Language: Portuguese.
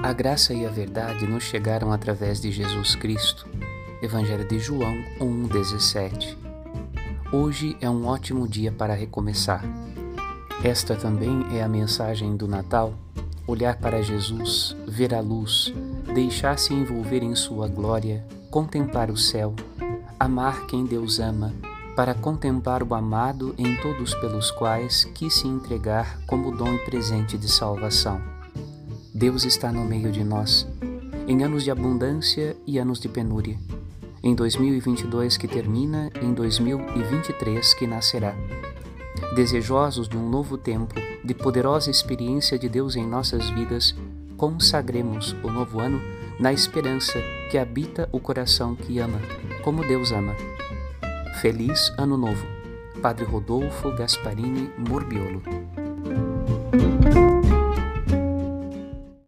A graça e a verdade nos chegaram através de Jesus Cristo. Evangelho de João 1,17. Hoje é um ótimo dia para recomeçar. Esta também é a mensagem do Natal: olhar para Jesus, ver a luz, deixar-se envolver em Sua glória, contemplar o céu, amar quem Deus ama, para contemplar o amado em todos pelos quais quis se entregar como dom e presente de salvação. Deus está no meio de nós, em anos de abundância e anos de penúria, em 2022 que termina, em 2023 que nascerá. Desejosos de um novo tempo, de poderosa experiência de Deus em nossas vidas, consagremos o novo ano na esperança que habita o coração que ama, como Deus ama. Feliz Ano Novo! Padre Rodolfo Gasparini Morbiolo